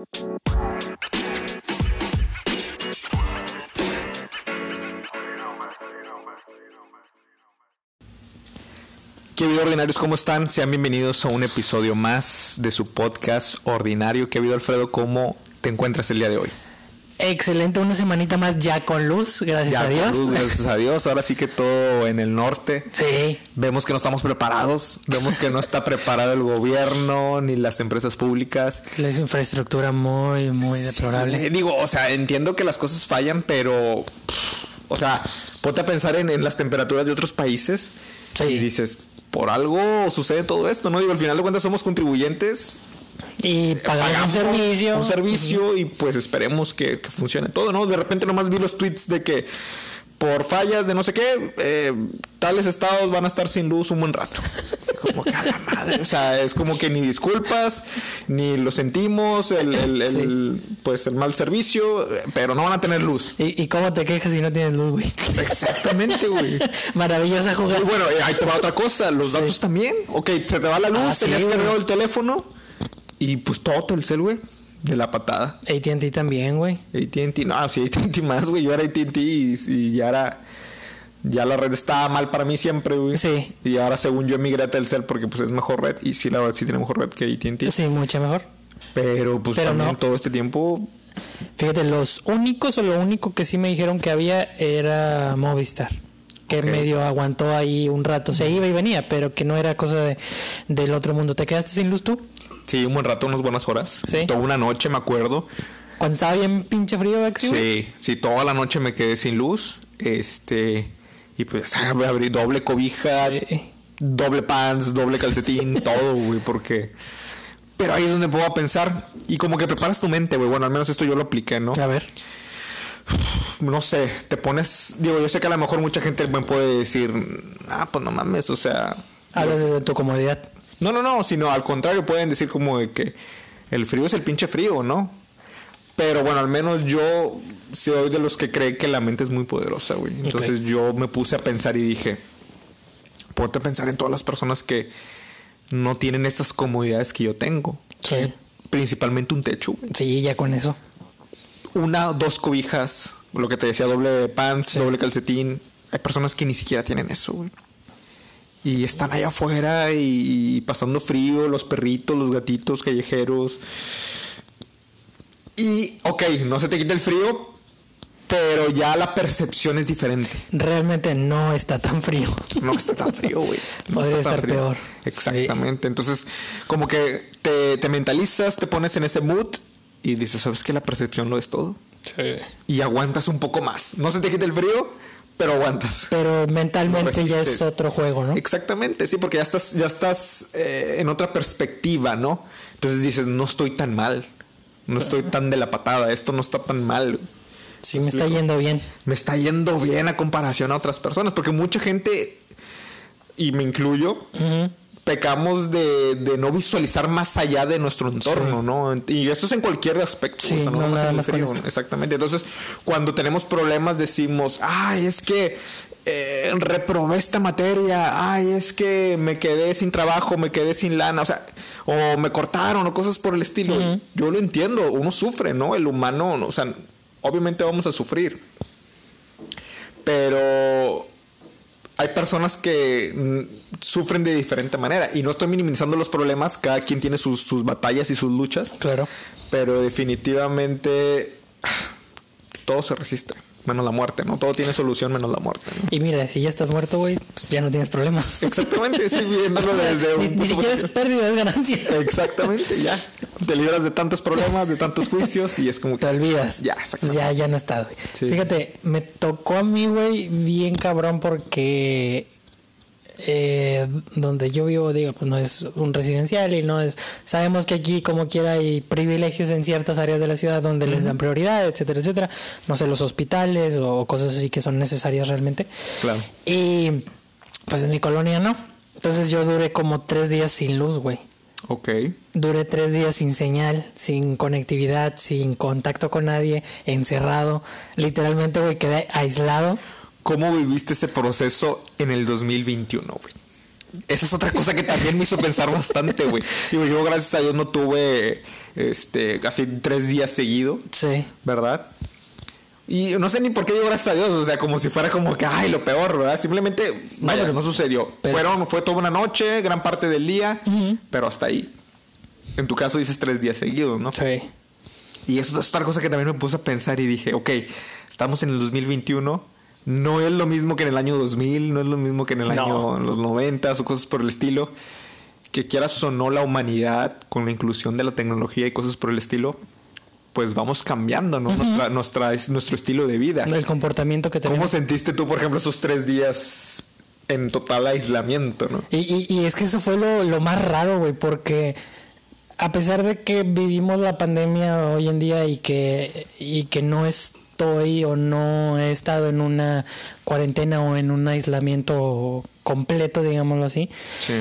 ¿Qué vida ordinarios? ¿Cómo están? Sean bienvenidos a un episodio más de su podcast ordinario. ¿Qué vida Alfredo? ¿Cómo te encuentras el día de hoy? Excelente, una semanita más ya con luz, gracias Ya, a Dios. con luz, gracias a Dios. Ahora sí que todo en el norte. Sí, Vemos que no estamos preparados. Vemos que no está preparado el gobierno ni las empresas públicas. la infraestructura muy, muy deplorable. Eh, digo, o sea, entiendo que las cosas fallan, pero. O sea, ponte a pensar en, en las temperaturas de otros países Sí. y dices, por algo sucede todo esto, ¿no? Digo, al final de cuentas somos contribuyentes Y un pagamos servicio. Un servicio y pues esperemos que, que funcione todo, ¿no? De repente nomás vi los tweets de que por fallas de no sé qué, eh, tales estados van a estar sin luz un buen rato. Como que a la madre, o sea, es como que ni disculpas, ni lo sentimos, el, el- el, pues el mal servicio, eh, pero no van a tener luz. ¿Y, y cómo te quejas si no tienes luz, güey? Exactamente, güey. Maravillosa Y jugada. bueno, eh, ahí te va otra cosa, los datos también. Ok, se te va la luz, Ah, sí, tenías güey. cargado el teléfono y pues todo Telcel, güey, de la patada. AT&T también, güey. AT&T, no, sí, AT&T más, güey. Yo era AT&T y, y ya era... Ya la red estaba mal para mí siempre, güey. Sí. Y ahora según yo emigré a Telcel porque pues es mejor red. Y sí, la verdad sí tiene mejor red que AT&T. Sí, mucho mejor. Pero pues Pero también no. todo este tiempo... Fíjate, los únicos o lo único que sí me dijeron que había era Movistar. Que medio aguantó ahí un rato. Se iba y venía, pero que no era cosa de, del otro mundo. ¿Te quedaste sin luz tú? Sí, un buen rato, unas buenas horas. Sí. Toda una noche, me acuerdo. Cuando estaba bien pinche frío, Axi. Sí, sí, toda la noche me quedé sin luz. Este... Y pues abrí doble cobija, Sí. doble pants, doble calcetín, todo, güey, porque... Pero ahí es donde puedo pensar. Y como que preparas tu mente, güey. Bueno, al menos esto yo lo apliqué, ¿no? A ver. No sé, te pones... Digo, yo sé que a lo mejor mucha gente puede decir... Ah, pues no mames, o sea... Hablas desde tu comodidad. No, no, no, sino al contrario, pueden decir como de que el frío es el pinche frío, ¿no? Pero bueno, al menos yo soy de los que cree que la mente es muy poderosa, güey. Entonces yo me puse a pensar y dije, ponte a pensar en todas las personas que no tienen estas comodidades que yo tengo. Sí. Principalmente un techo, güey. Sí, ya con eso. Una, dos cobijas, lo que te decía, doble pants, Sí. doble calcetín. Hay personas que ni siquiera tienen eso, güey. Y están allá afuera y pasando frío, los perritos, los gatitos callejeros. Y, ok, no se te quita el frío, pero ya la percepción es diferente. Realmente no está tan frío. No está tan frío, güey. No Podría estar frío. peor. Exactamente. Entonces, como que te, te mentalizas, te pones en ese mood y dices, ¿sabes qué? La percepción lo es todo. Sí. Y aguantas un poco más. No se te quita el frío, pero aguantas. Pero mentalmente ya es otro juego, ¿no? Exactamente, sí, porque ya estás, ya estás eh, en otra perspectiva, ¿no? Entonces dices, no estoy tan mal. No estoy tan de la patada. Esto no está tan mal. Sí, me está yendo bien. me está yendo bien a comparación a otras personas, porque mucha gente, y me incluyo, Ujú. Pecamos de, de no visualizar más allá de nuestro entorno, ¿no? Y esto es en cualquier aspecto. Sí, no nada más. Exactamente. Entonces, cuando tenemos problemas decimos, ay, es que eh, reprobé esta materia, ay, es que me quedé sin trabajo, me quedé sin lana, o sea, o me cortaron o cosas por el estilo. Yo lo entiendo, uno sufre, ¿no? El humano, o sea, obviamente vamos a sufrir. Pero hay personas que mm, sufren de diferente manera. Y no estoy minimizando los problemas, cada quien tiene sus, sus batallas y sus luchas. Claro. Pero definitivamente todo se resiste, menos la muerte, ¿no? Todo tiene solución menos la muerte. ¿no? Y mira, si ya estás muerto, güey, pues ya no tienes problemas. Exactamente, sí, viéndolo O sea, desde ni, un ni punto siquiera es pérdida, es ganancia. Exactamente, ya. Te libras de tantos problemas, de tantos juicios y es como Te que... olvidas. Ya, Pues ya, ya no está, güey. Sí. Fíjate, me tocó a mí, güey, bien cabrón porque eh, donde yo vivo, digo, pues no es un residencial y no es. Sabemos que aquí, como quiera, hay privilegios en ciertas áreas de la ciudad donde les dan prioridad, etcétera, etcétera. No sé, los hospitales o cosas así que son necesarias realmente. Claro. Y pues en mi colonia no. Entonces yo duré como tres días sin luz, güey. Ok. Duré tres días sin señal, sin conectividad, sin contacto con nadie, encerrado. Literalmente, güey, quedé aislado. ¿Cómo viviste ese proceso en el 2021, güey? esa es otra cosa que también me hizo pensar bastante, güey. Digo, yo gracias a Dios no tuve este casi tres días seguido, Sí. ¿verdad? Y no sé ni por qué digo gracias a Dios, o sea, como si fuera como que, ay, lo peor, ¿verdad? Simplemente, vaya, pero- no sucedió. pero- Fueron, fue toda una noche, gran parte del día, pero hasta ahí. En tu caso dices tres días seguidos, ¿no? Sí. Y eso es otra cosa que también me puse a pensar y dije, ok, estamos en el 2021, no es lo mismo que en el año 2000, no es lo mismo que en el No. año en los 90 o cosas por el estilo. Que quieras o no la humanidad con la inclusión de la tecnología y cosas por el estilo, pues vamos cambiando, ¿no? Nuestra, nuestra- nuestro estilo de vida. El comportamiento que ¿Cómo tenemos. sentiste tú, por ejemplo, esos tres días en total aislamiento, no? Y, y- y es que eso fue lo, lo más raro, güey, porque a pesar de que vivimos la pandemia hoy en día y que, y que no estoy o no he estado en una cuarentena o en un aislamiento completo, digámoslo así, Sí.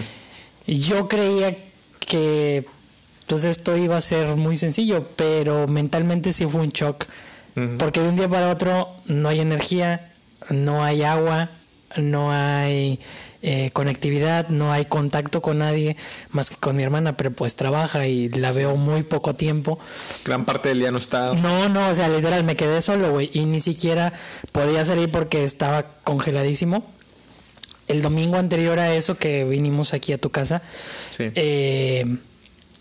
yo creía que pues esto iba a ser muy sencillo, pero mentalmente sí fue un shock. Porque de un día para otro no hay energía, no hay agua, no hay eh, conectividad, no hay contacto con nadie más que con mi hermana, pero pues trabaja y la veo muy poco tiempo. Gran parte del día no está. No, no, o sea, literal, me quedé solo, güey, y ni siquiera podía salir porque estaba congeladísimo. El domingo anterior a eso que vinimos aquí a tu casa, Sí. eh,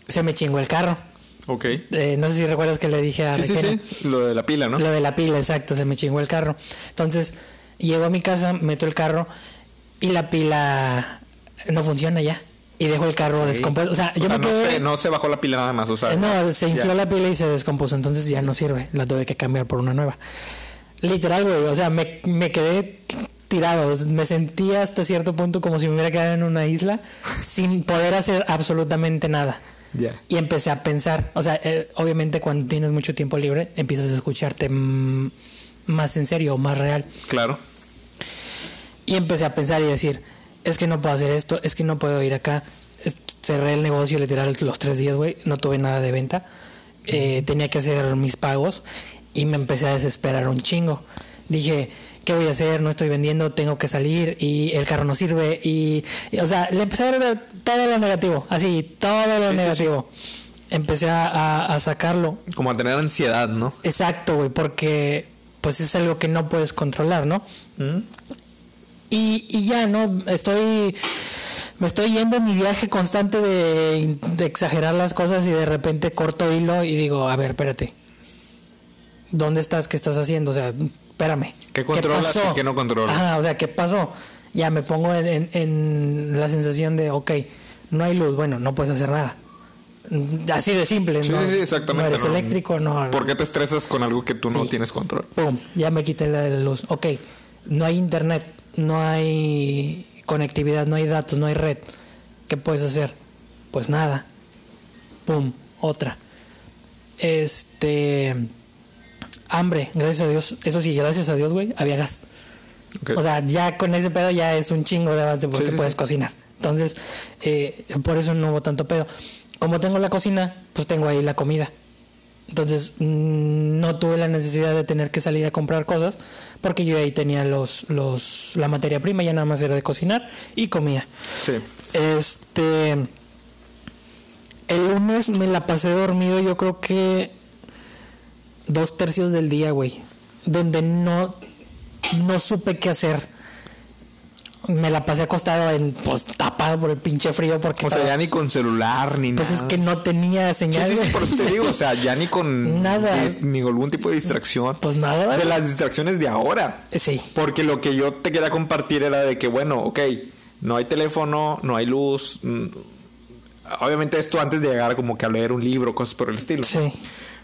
se me chingó el carro. ok. Eh, no sé si recuerdas que le dije a Sí, sí, Requena. sí. Lo de la pila, ¿no? Lo de la pila, exacto, se me chingó el carro. Entonces, llego a mi casa, meto el carro y la pila no funciona ya. Y dejo el carro descompuesto. O sea, yo O sea, me no, se, no se bajó la pila nada más, o sea. No, se infló ya. la pila y se descompuso, entonces ya no sirve. La tuve que cambiar por una nueva. Literal, güey. O sea, me, me quedé tirado. Me sentía hasta cierto punto como si me hubiera quedado en una isla sin poder hacer absolutamente nada. Ya. Y empecé a pensar, o sea, eh, obviamente cuando tienes mucho tiempo libre, empiezas a escucharte mm, más en serio, más real. Claro. Y empecé a pensar y decir, es que no puedo hacer esto, es que no puedo ir acá. Cerré el negocio literal los tres días, güey, no tuve nada de venta. Eh, tenía que hacer mis pagos y me empecé a desesperar un chingo. Dije, ¿qué voy a hacer? No estoy vendiendo, tengo que salir y el carro no sirve. Y, y, o sea, le empecé a ver todo lo negativo, así, todo lo negativo. Empecé a, a- a sacarlo. Como a tener ansiedad, ¿no? Exacto, güey, porque pues es algo que no puedes controlar, ¿no? Y, y ya, ¿no? Estoy. Me estoy yendo en mi viaje constante de, de exagerar las cosas y de repente corto hilo y digo, a ver, espérate. ¿Dónde estás? ¿Qué estás haciendo? O sea, espérame. ¿Qué controlas pasó? y qué no controlas? O sea, ¿qué pasó? Ya me pongo en, en- en la sensación de, ok, no hay luz, bueno, no puedes hacer nada. Así de simple, Sí, ¿no? sí, sí, exactamente. No eres no. eléctrico, no. ¿Por qué te estresas con algo que tú no Sí. tienes control? Pum, ya me quité la luz. Ok, no hay internet, no hay conectividad, no hay datos, no hay red. ¿Qué puedes hacer? Pues nada. Pum, otra. Este. Hambre, gracias a Dios. Eso sí, gracias a Dios, güey, había gas. O sea, ya con ese pedo ya es un chingo de avance porque Sí, puedes cocinar. Entonces, eh, por eso no hubo tanto pedo. Como tengo la cocina, pues tengo ahí la comida. Entonces, mm, no tuve la necesidad de tener que salir a comprar cosas porque yo ahí tenía los, los, la materia prima, ya nada más era de cocinar y comía. sí. Este. El lunes me la pasé dormido, yo creo que dos tercios del día, güey. Donde no, no supe qué hacer. Me la pasé acostado en, pues, tapado por el pinche frío porque O sea, ya ni con celular ni pues nada. es que no tenía señal. sí, sí, güey. por eso te digo, o sea, ya ni con Nada. ni algún tipo de distracción. Pues nada. De las distracciones de ahora. Sí. Porque lo que yo te quería compartir era de que, bueno, ok, no hay teléfono, no hay luz. mm, Obviamente esto antes de llegar como que a leer un libro, cosas por el estilo. Sí.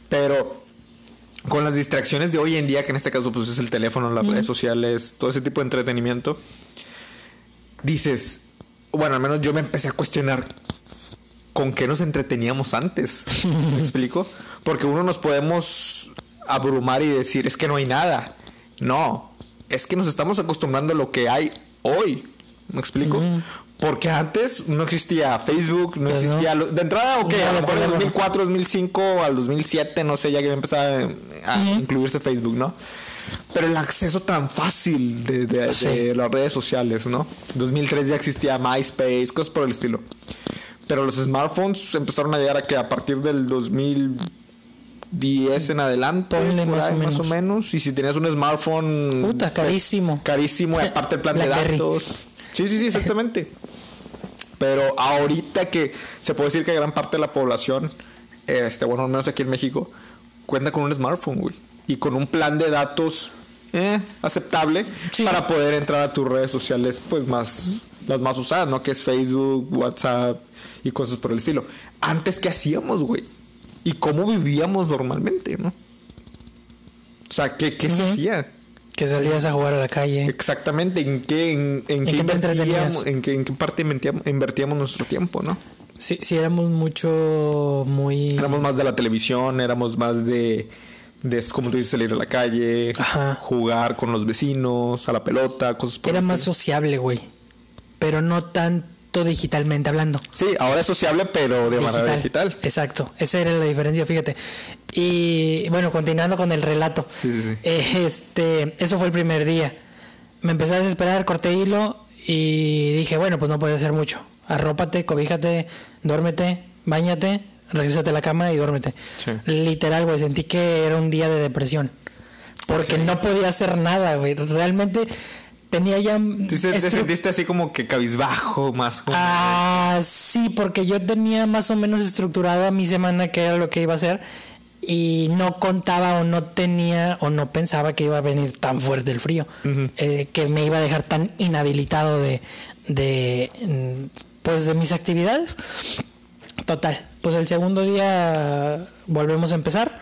Pero con las distracciones de hoy en día, que en este caso pues es el teléfono, las redes sociales, todo ese tipo de entretenimiento, dices, bueno, al menos yo me empecé a cuestionar con qué nos entreteníamos antes. ¿Me explico? Porque uno nos podemos abrumar y decir, es que no hay nada. No, es que nos estamos acostumbrando a lo que hay hoy. ¿Me explico? Porque antes no existía Facebook, no Pues no. existía... lo- De entrada, ok, No, a lo mejor en no, no. 2004, 2005, al 2007, no sé, ya que empezaba a incluirse Facebook, ¿no? Pero el acceso tan fácil de, de- Sí. de las redes sociales, ¿no? En 2003 ya existía MySpace, cosas por el estilo. Pero los smartphones empezaron a llegar a que a partir del 2010 en adelante, Ponle más ahí, o más o menos. Y si tenías un smartphone Puta, carísimo. carísimo y aparte el plan de datos. Sí, sí, sí, exactamente. Pero ahorita que se puede decir que gran parte de la población, este, bueno, al menos aquí en México, cuenta con un smartphone, güey. Y con un plan de datos eh, aceptable Sí. para poder entrar a tus redes sociales, pues más, las más usadas, ¿no? Que es Facebook, WhatsApp y cosas por el estilo. Antes, ¿qué hacíamos, güey? ¿Y cómo vivíamos normalmente, no? O sea, ¿qué, qué se hacía? Que salías a jugar a la calle. Exactamente, ¿en qué, en, en qué invertíamos, en qué, en qué parte invertíamos, invertíamos nuestro tiempo, ¿no? Sí, sí, éramos mucho, muy... Éramos más de la televisión, éramos más de, de como tú dices, salir a la calle, Ajá. jugar con los vecinos, a la pelota, cosas por Era más estilo. sociable, güey. Pero no tanto digitalmente hablando. Sí, ahora es sociable, pero de manera digital. Exacto, esa era la diferencia, fíjate. Y bueno, continuando con el relato. Sí, sí, sí. Eh, Este, eso fue el primer día. Me empecé a desesperar, corté hilo y dije, bueno, pues no puedo hacer mucho. Arrópate, cobíjate, duérmete, bañate, regrésate a la cama y duérmete. Sí. Literal, güey, sentí que era un día de depresión. Porque no podía hacer nada, güey. Realmente tenía ya... ¿Te, te sentiste así como que cabizbajo, más como... Ah, sí, porque yo tenía más o menos estructurada mi semana que era lo que iba a hacer y no contaba o no tenía o no pensaba que iba a venir tan fuerte el frío, eh, que me iba a dejar tan inhabilitado de, de, mm, pues de mis actividades. Total, pues el segundo día volvemos a empezar.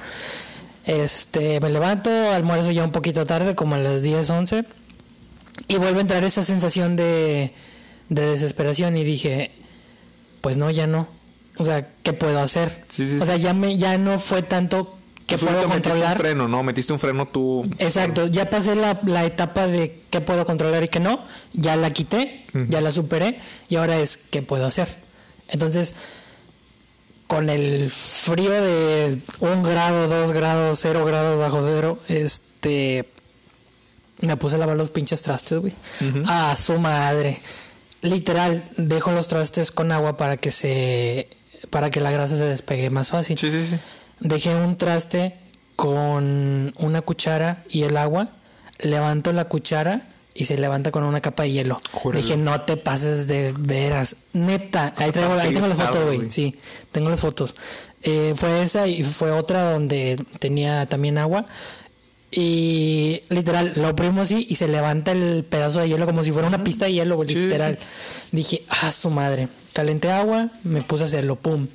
Este, me levanto, almuerzo ya un poquito tarde, como a las 10, 11. Y vuelve a entrar esa sensación de, de desesperación y dije, pues no, ya no. O sea, ¿qué puedo hacer? Sí, sí, o sea, ya, me, ya no fue tanto que Tú puedo solito metiste controlar. un freno, ¿no? Metiste un freno tú... Exacto, ya pasé la, la etapa de qué puedo controlar y qué no, ya la quité, ya la superé y ahora es qué puedo hacer. Entonces, con el frío de un grado, dos grados, cero grados bajo cero, este, me puse a lavar los pinches trastes, güey. A su madre. Literal, dejo los trastes con agua para que se, para que la grasa se despegue más fácil. Sí, sí, sí. Dejé un traste con una cuchara y el agua. Levanto la cuchara y se levanta con una capa de hielo. Júralo. Dije, no te pases de veras. Neta. Ahí, traigo, ahí tengo la foto, güey. güey. Sí, tengo las fotos. Eh, fue esa y fue otra donde tenía también agua. Y literal, lo oprimo así y se levanta el pedazo de hielo como si fuera una pista de hielo, güey, Sí, literal. Dije, ah, su madre. Calenté agua, me puse a hacerlo, pum.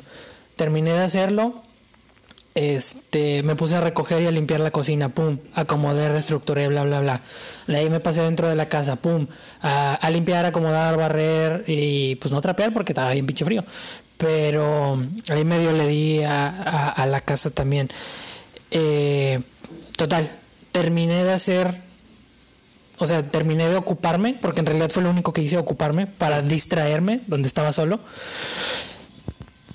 Terminé de hacerlo. Este, me puse a recoger y a limpiar la cocina, pum, acomodé, reestructuré, bla, bla, bla. De ahí me pasé dentro de la casa, pum, a, limpiar, acomodar, barrer y pues no trapear porque estaba bien pinche frío. Pero ahí medio le di a la casa también. Eh, total, terminé de hacer o sea, terminé de ocuparme, porque en realidad fue lo único que hice, ocuparme para distraerme donde estaba solo.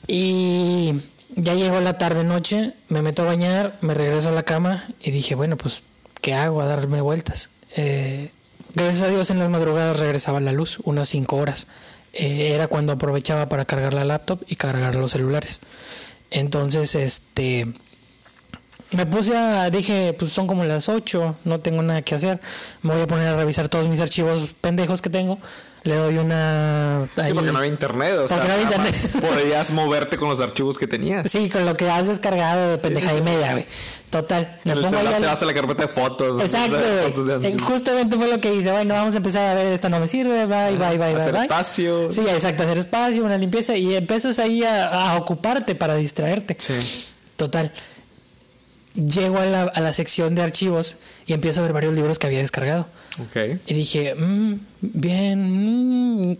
Y ya llegó la tarde noche, me meto a bañar, me regreso a la cama y dije, bueno, pues, ¿qué hago? A darme vueltas. Eh, gracias a Dios en las madrugadas regresaba la luz, unas 5 horas. Eh, era cuando aprovechaba para cargar la laptop y cargar los celulares. Entonces, este... Me puse a, dije, pues son como las 8, no tengo nada que hacer. Me voy a poner a revisar todos mis archivos pendejos que tengo. Le doy una... Sí, ahí- porque no había internet. O Porque sea, no había internet. más Podrías moverte con los archivos que tenías. Sí, con lo que has descargado de pendeja y media, güey. Total. En Me el pongo ahí celular al- te vas a la carpeta de fotos. Exacto, güey. de Eh. Justamente fue lo que hice. Bueno, vamos a empezar a ver esto no me sirve, bye, bye, bye, bye. Hacer bye. espacio. Sí, exacto, hacer espacio, una limpieza y empiezas ahí a, a ocuparte para distraerte. Sí. Total. Llego a la, a la sección de archivos y empiezo a ver varios libros que había descargado. Ok. Y dije, "Mm, bien, mm,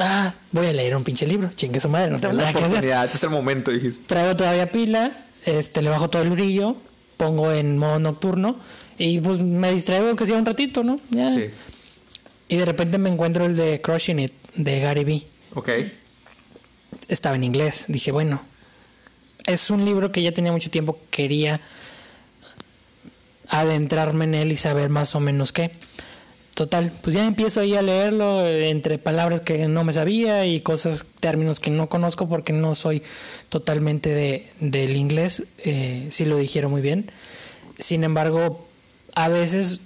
ah, voy a leer un pinche libro. Chingue su madre, no tengo nada que hacer. este es el momento, dijiste. Traigo todavía pila, este, le bajo todo el brillo, pongo en modo nocturno y pues me distraigo aunque sea un ratito, ¿no? Ya. Sí. Y de repente me encuentro el de Crushing It, de Gary Vee. Ok. Estaba en inglés. Dije, bueno, es un libro que ya tenía mucho tiempo, quería adentrarme en él y saber más o menos qué. Total, pues ya empiezo ahí a leerlo eh, entre palabras que no me sabía y cosas, términos que no conozco porque no soy totalmente de, del inglés, eh, sí lo dijeron muy bien. Sin embargo, a veces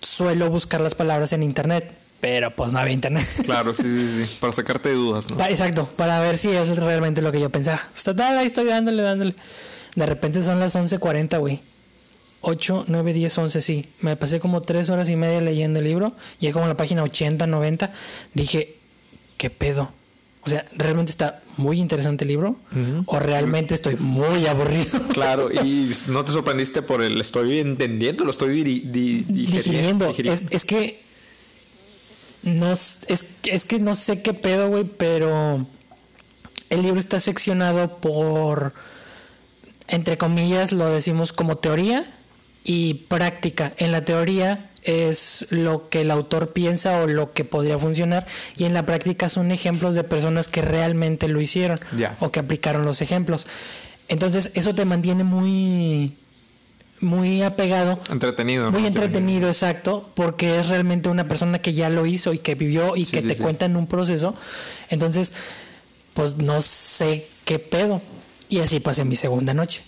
suelo buscar las palabras en internet, pero pues no había internet. Claro, sí, sí, sí. Para sacarte de dudas, ¿no? Exacto, para ver si eso es realmente lo que yo pensaba. Total, ahí estoy dándole, dándole. De repente son las 11.40, güey. 8, 9, 10, 11, sí. Me pasé como 3 horas y media leyendo el libro. Llegué como a la página 80, 90. Dije, ¿qué pedo? O sea, ¿realmente está muy interesante el libro? ¿O realmente estoy muy aburrido? Claro, y no te sorprendiste por el estoy entendiendo, lo estoy di- digiriendo. digiriendo. Es, es que. No, es que no sé qué pedo, güey, pero. El libro está seccionado por. Entre comillas, lo decimos como teoría y práctica. En la teoría es lo que el autor piensa o lo que podría funcionar, y en la práctica son ejemplos de personas que realmente lo hicieron o que aplicaron los ejemplos. Entonces, eso te mantiene muy. Muy apegado Entretenido. muy ¿no? entretenido, exacto, porque es realmente una persona que ya lo hizo y que vivió y Sí, que sí, te sí. cuenta en un proceso. Entonces, pues no sé qué pedo. Y así pasé mi segunda noche.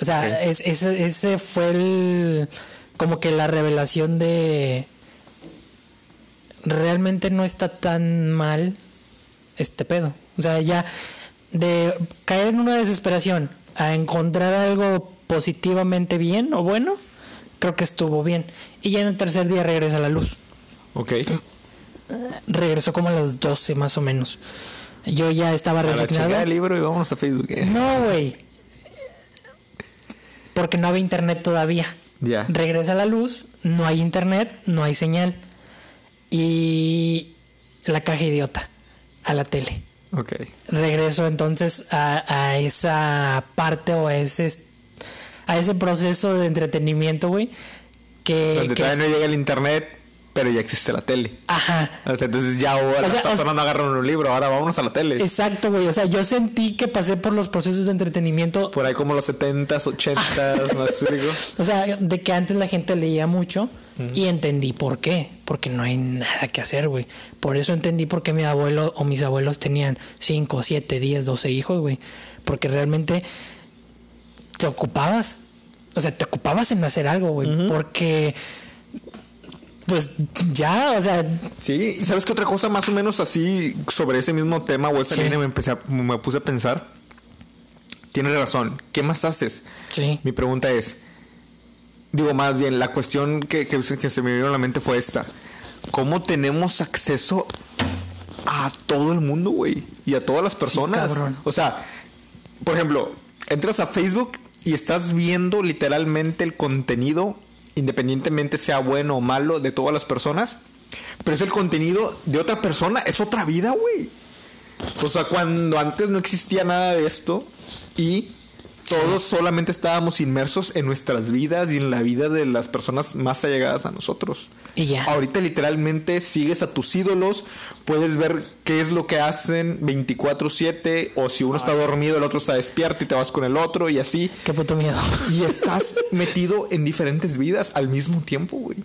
O sea, es- ese, ese fue el. como que la revelación de. Realmente no está tan mal este pedo. O sea, ya de caer en una desesperación a encontrar algo positivamente bien o bueno, creo que estuvo bien. Y ya en el tercer día regresa la luz. Ok. Regresó como a las 12 más o menos. Yo ya estaba resignado. el libro y vámonos a Facebook. ¿eh? No, güey. Porque no había internet todavía. Ya. Regresa la luz, no hay internet, no hay señal. Y la caja idiota a la tele. Ok. Regreso entonces a, a esa parte o a ese a ese proceso de entretenimiento, güey. Que, Donde que todavía es- no llega el internet, pero ya existe la tele. Ajá. O sea, entonces ya ahora O sea, las personas o sea- no agarran un libro, ahora vámonos a la tele. Exacto, güey. O sea, yo sentí que pasé por los procesos de entretenimiento Por ahí como los 70s, 80s, ¿no explico? O sea, de que antes la gente leía mucho y entendí por qué. Porque no hay nada que hacer, güey. Por eso entendí por qué mi abuelo o mis abuelos tenían 5, 7, 10, 12 hijos, güey. Porque realmente te ocupabas. O sea, te ocupabas en hacer algo, güey. Porque, pues ya, o sea, Sí, y sabes que otra cosa más o menos así sobre ese mismo tema o esa Sí. línea me empecé a- me puse a pensar. Tienes razón. ¿Qué más haces? sí. Mi pregunta es, digo más bien, la cuestión que, que, se- que se me vino a la mente fue esta. ¿Cómo tenemos acceso a todo el mundo, güey? Y a todas las personas. o sea, por ejemplo, entras a Facebook y estás viendo literalmente el contenido, independientemente sea bueno o malo, de todas las personas. Pero es el contenido de otra persona, es otra vida, güey. O sea, cuando antes no existía nada de esto y todos solamente estábamos inmersos en nuestras vidas y en la vida de las personas más allegadas a nosotros. Y ya. Ahorita literalmente sigues a tus ídolos, puedes ver qué es lo que hacen 24/7 o si uno está dormido el otro está despierto y te vas con el otro y así. Qué puto miedo. Y estás metido en diferentes vidas al mismo tiempo, güey.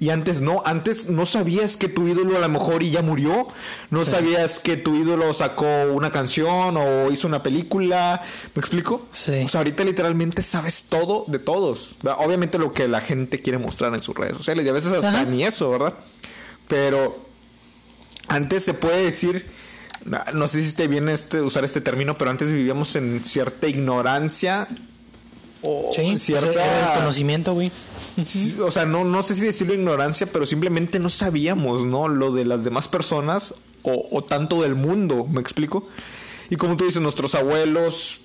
Y antes no, antes no sabías que tu ídolo a lo mejor y ya murió, no sabías que tu ídolo sacó una canción o hizo una película, ¿me explico? Sí. O sea, ahorita literalmente sabes todo de todos. Obviamente lo que la gente quiere mostrar en sus redes sociales y a veces hasta Ajá. ni eso, ¿verdad? Pero antes se puede decir, no no sé si esté bien este, usar este término, pero antes vivíamos en cierta ignorancia o Sí, pues, era desconocimiento, güey. Sí, o sea, no, no sé si decirlo ignorancia, pero simplemente no sabíamos, ¿no? Lo de las demás personas o, o tanto del mundo, ¿me explico? Y como tú dices, nuestros abuelos,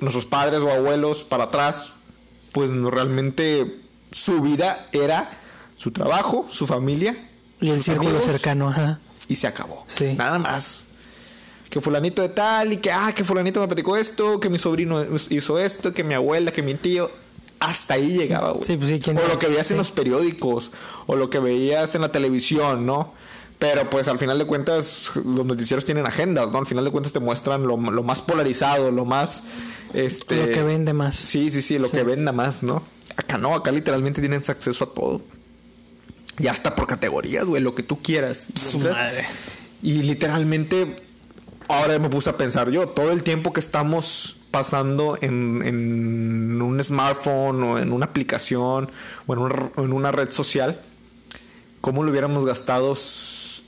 nuestros padres o abuelos para atrás, pues no, realmente su vida era su trabajo, su familia Y el círculo cercano, ajá. y se acabó. Sí. Nada más. Que fulanito de tal y que, ah, que fulanito me platicó esto, que mi sobrino hizo esto, que mi abuela, que mi tío. Hasta ahí llegaba, güey. Sí, pues sí, ¿quién o lo que veías en los periódicos, o lo que veías en la televisión, ¿no? Pero pues al final de cuentas los noticieros tienen agendas, ¿no? Al final de cuentas te muestran lo, lo más polarizado, lo más... Este, Lo que vende más. Sí, sí, sí, lo que venda más, ¿no? Acá no, acá literalmente tienes acceso a todo. Y hasta por categorías, güey, lo que tú quieras. Su madre. y literalmente, ahora me puse a pensar yo, todo el tiempo que estamos pasando en, en un smartphone o en una aplicación o en en una red social, ¿cómo lo hubiéramos gastado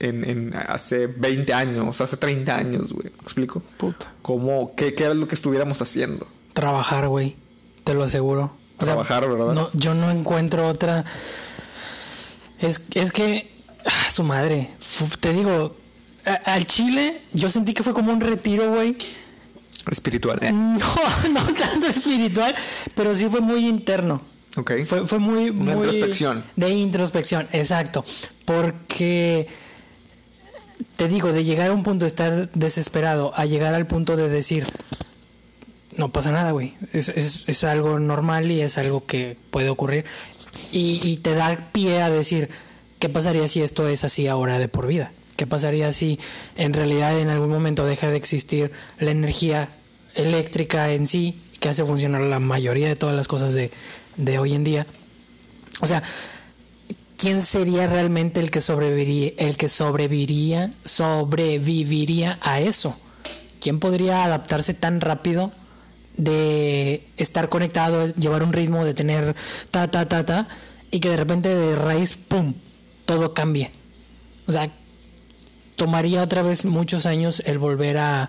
en, en hace 20 años, hace 30 años, güey? ¿Me explico? Puta. ¿Cómo, qué, ¿Qué era lo que estuviéramos haciendo? Trabajar, güey. Te lo aseguro. O sea, Trabajar, ¿verdad? No, yo no encuentro otra. Es, es que. ah, su madre. Te digo. Al Chile, yo sentí que fue como un retiro, güey. Espiritual. ¿eh? No, no tanto espiritual, pero sí fue muy interno. Ok. Fue, fue muy, Una muy introspección. De introspección, exacto. Porque te digo, de llegar a un punto de estar desesperado a llegar al punto de decir, no pasa nada, güey. Es, es- es algo normal y es algo que puede ocurrir. Y, y te da pie a decir, ¿qué pasaría si esto es así ahora de por vida? ¿Qué pasaría si en realidad en algún momento deja de existir la energía eléctrica en sí que hace funcionar la mayoría de todas las cosas de, de hoy en día? O sea, ¿quién sería realmente el que sobreviviría, el que sobreviviría, sobreviviría a eso? ¿Quién podría adaptarse tan rápido de estar conectado, llevar un ritmo, de tener ta ta ta ta y que de repente de raíz pum todo cambie? O sea, tomaría otra vez muchos años el volver a,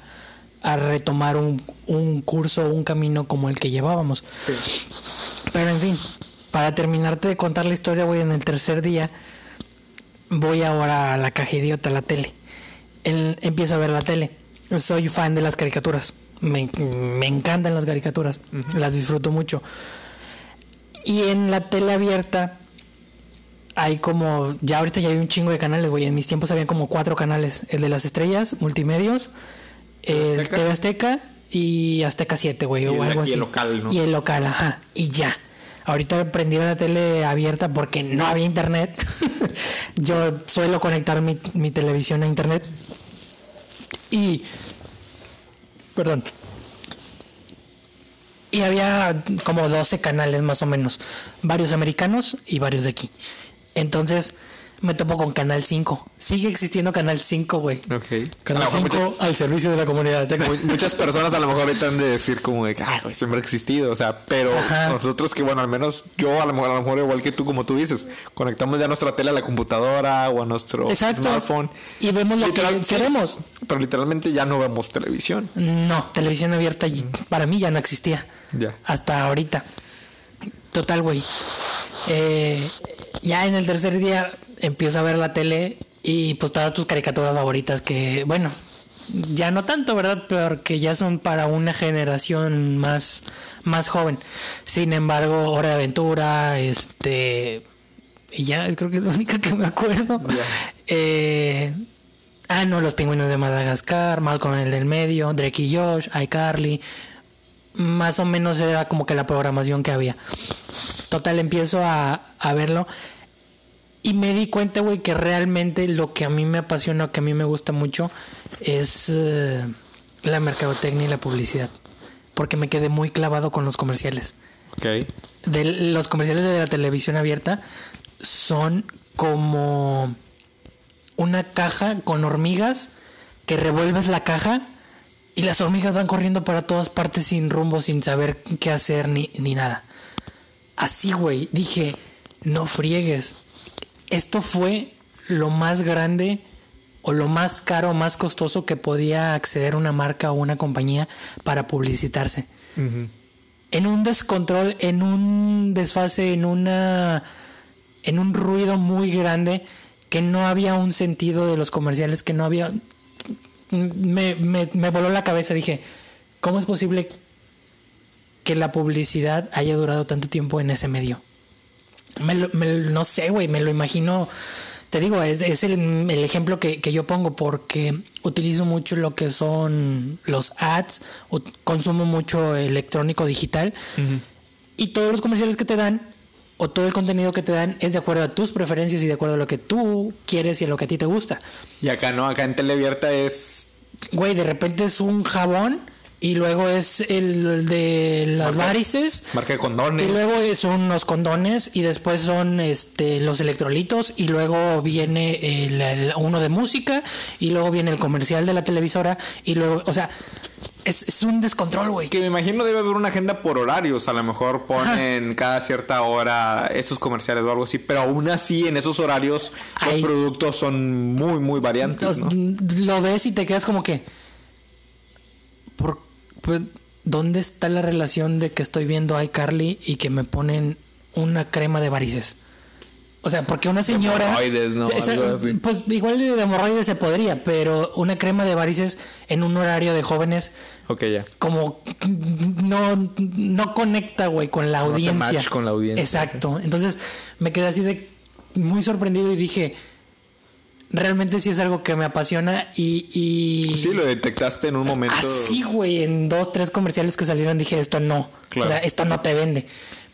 a retomar un, un curso, un camino como el que llevábamos. Pero en fin, para terminarte de contar la historia, güey, en el tercer día voy ahora a la caja idiota, a la tele. El- empiezo a ver la tele. Soy fan de las caricaturas. Me, me encantan las caricaturas. Las disfruto mucho. Y en la tele abierta hay como, ya ahorita ya hay un chingo de canales, güey. En mis tiempos había como cuatro canales. El de las estrellas, multimedios, el Azteca? TV Azteca y Azteca 7, güey, Y o algo y así. el local, ¿no? Y el local, ajá. Y ya. Ahorita prendí la tele abierta porque no había internet. Yo suelo conectar mi, mi televisión a internet. Y. Perdón. Y había como 12 canales más o menos. Varios americanos y varios de aquí. Entonces me topo con Canal 5. Sigue existiendo Canal 5, güey. Ok. Canal A lo mejor 5 al servicio de la comunidad. Mu- Muchas personas a lo mejor ahorita han de decir como de que, "Ay, güey, siempre ha existido, o sea, pero Ajá. nosotros que bueno, al menos yo a lo mejor, a lo mejor igual que tú como tú dices, conectamos ya nuestra tele a la computadora o a nuestro Exacto. smartphone. Y vemos lo Literal, que sí, queremos. Pero literalmente ya no vemos televisión. No, televisión abierta y- para mí ya no existía. Ya. Hasta ahorita. Total, güey. Eh, ya en el tercer día empiezo a ver la tele y pues todas tus caricaturas favoritas que, bueno, ya no tanto, ¿verdad? Pero que ya son para una generación más, más joven. Sin embargo, Hora de Aventura, este... Y ya creo que es la única que me acuerdo. Eh, ah, no, Los Pingüinos de Madagascar, Malcolm el del medio, Drake y Josh, iCarly. Más o menos era como que la programación que había. Total, empiezo a, a verlo. Y me di cuenta, güey, que realmente lo que a mí me apasiona, que a mí me gusta mucho, es eh, la mercadotecnia y la publicidad. Porque me quedé muy clavado con los comerciales. Ok. De los comerciales de la televisión abierta son como una caja con hormigas que revuelves la caja y las hormigas van corriendo para todas partes sin rumbo, sin saber qué hacer ni, ni nada. Así, güey, dije, no friegues. Esto fue lo más grande o lo más caro, más costoso que podía acceder una marca o una compañía para publicitarse. En un descontrol, en un desfase, en una en un ruido muy grande que no había un sentido de los comerciales, que no había me, me, me voló la cabeza, dije, ¿cómo es posible que la publicidad haya durado tanto tiempo en ese medio? Me lo- me no sé, güey, me lo imagino. Te digo, es, es el, el ejemplo que, que yo pongo porque utilizo mucho lo que son los ads, consumo mucho electrónico digital y todos los comerciales que te dan o todo el contenido que te dan es de acuerdo a tus preferencias y de acuerdo a lo que tú quieres y a lo que a ti te gusta. Y acá no, acá en tele abierta es Güey, de repente es un jabón y luego es el de las varices. Marca de condones. Y luego son los condones y después son este los electrolitos y luego viene el, el- uno de música y luego viene el comercial de la televisora y luego, o sea, es, es un descontrol, güey. Que me imagino debe haber una agenda por horarios. A lo mejor ponen cada cierta hora estos comerciales o algo así. Pero aún así, en esos horarios, Ay. los productos son muy, muy variantes, ¿no? Entonces, Lo ves y te quedas como que por, pues, ¿dónde está la relación de que estoy viendo a iCarly y que me ponen una crema de varices? O sea, porque una señora. hemorroides, ¿no? Esa-. Pues igual de hemorroides se podría, pero una crema de varices en un horario de jóvenes, Ok, ya. como no, no conecta, güey, con la No audiencia. match con la audiencia, Exacto. Entonces me quedé así de muy sorprendido y dije. Realmente sí es algo que me apasiona y, y Sí, lo detectaste en un momento. así, güey, en dos, tres comerciales que salieron dije esto no, Claro. o sea, esto no te vende.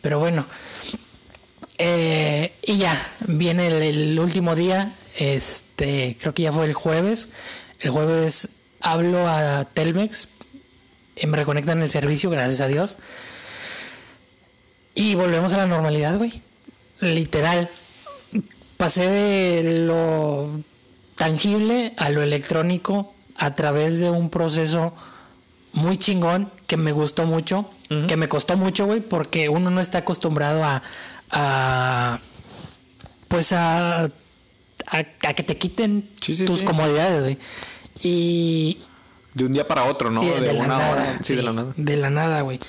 Pero bueno, Eh, y ya viene el, el último día, este, creo que ya fue el jueves. El jueves hablo a Telmex, y me reconectan el servicio, gracias a Dios. Y volvemos a la normalidad, güey. Literal. Pasé de lo tangible a lo electrónico a través de un proceso muy chingón que me gustó mucho, que me costó mucho, güey, porque uno no está acostumbrado a, a pues a, a, a que te quiten Sí, sí, tus sí. comodidades, güey. Y De un día para otro, ¿no? de, la una nada, hora. Sí, de la nada. De la nada, güey.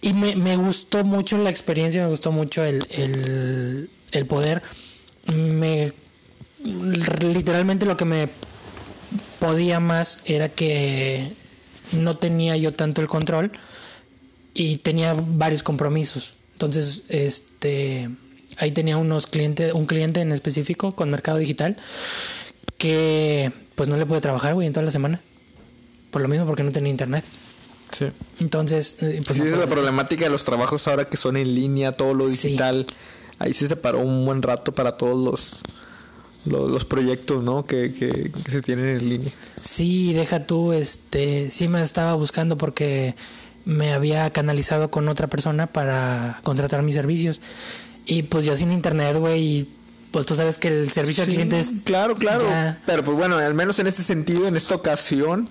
Y me, me gustó mucho la experiencia, me gustó mucho el, el, el poder. Me literalmente lo que me podía más era que no tenía yo tanto el control y tenía varios compromisos. Entonces, este ahí tenía unos clientes, un cliente en específico con mercado digital que pues no le pude trabajar, güey, en toda la semana. Por lo mismo porque no tenía internet. Sí. Entonces, eh, pues sí, no es la problemática de los trabajos ahora que son en línea, todo lo Sí. Ahí se paró un buen rato para todos los, los, los proyectos, ¿no? Que, que, que se tienen en línea. Sí, deja tú, este, sí me estaba buscando porque me había canalizado con otra persona para contratar mis servicios. Y pues ya sin internet, güey, y pues tú sabes que el servicio al cliente es... Claro, claro. Ya. Pero pues bueno, al menos en este sentido, en esta ocasión.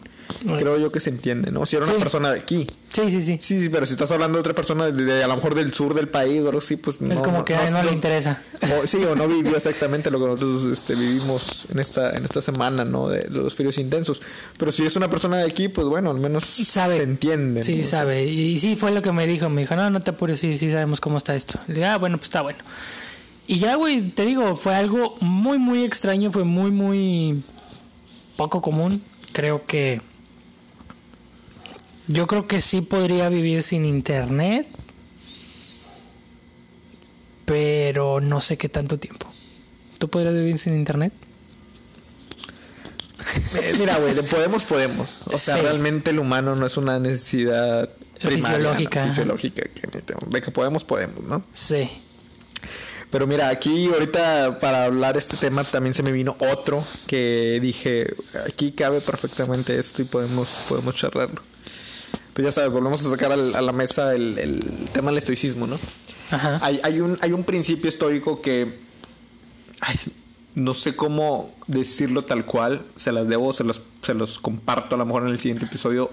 Creo yo que se entiende, ¿no? Si era una Sí. persona de aquí. Sí, sí, sí. Sí, sí, pero si estás hablando de otra persona de, de- a lo mejor del sur del país o algo así, pues no. es como que a él no, le interesa. o- sí, o no vivió exactamente lo que nosotros este, vivimos en esta, en esta semana, ¿no? De los fríos intensos. Pero si es una persona de aquí, pues bueno, al menos Sabe. se entiende. Sí, ¿no? sabe. Y sí, fue lo que me dijo. Me dijo, no, no te apures, sí, sí sabemos cómo está esto. Le dije, ah, bueno, pues está bueno. Y ya, güey, te digo, fue algo muy, muy extraño, fue muy, muy poco común. Creo que... Yo creo que sí podría vivir sin internet. Pero no sé qué tanto tiempo. ¿Tú podrías vivir sin internet? Eh, Mira, güey, de podemos, podemos. O sea, Sí. realmente el humano no es una necesidad primaria, Fisiológica, fisiológica. De que podemos, podemos, ¿no? Sí. Pero mira, aquí ahorita para hablar este tema también se me vino otro que dije, aquí cabe perfectamente esto y podemos, podemos charlarlo. Pues ya sabes, volvemos a sacar al- a la mesa el, el tema del estoicismo, ¿no? Ajá. Hay, hay, un, hay un principio estoico que ay, no sé cómo decirlo tal cual, se las debo, se los, se los comparto a lo mejor en el siguiente episodio,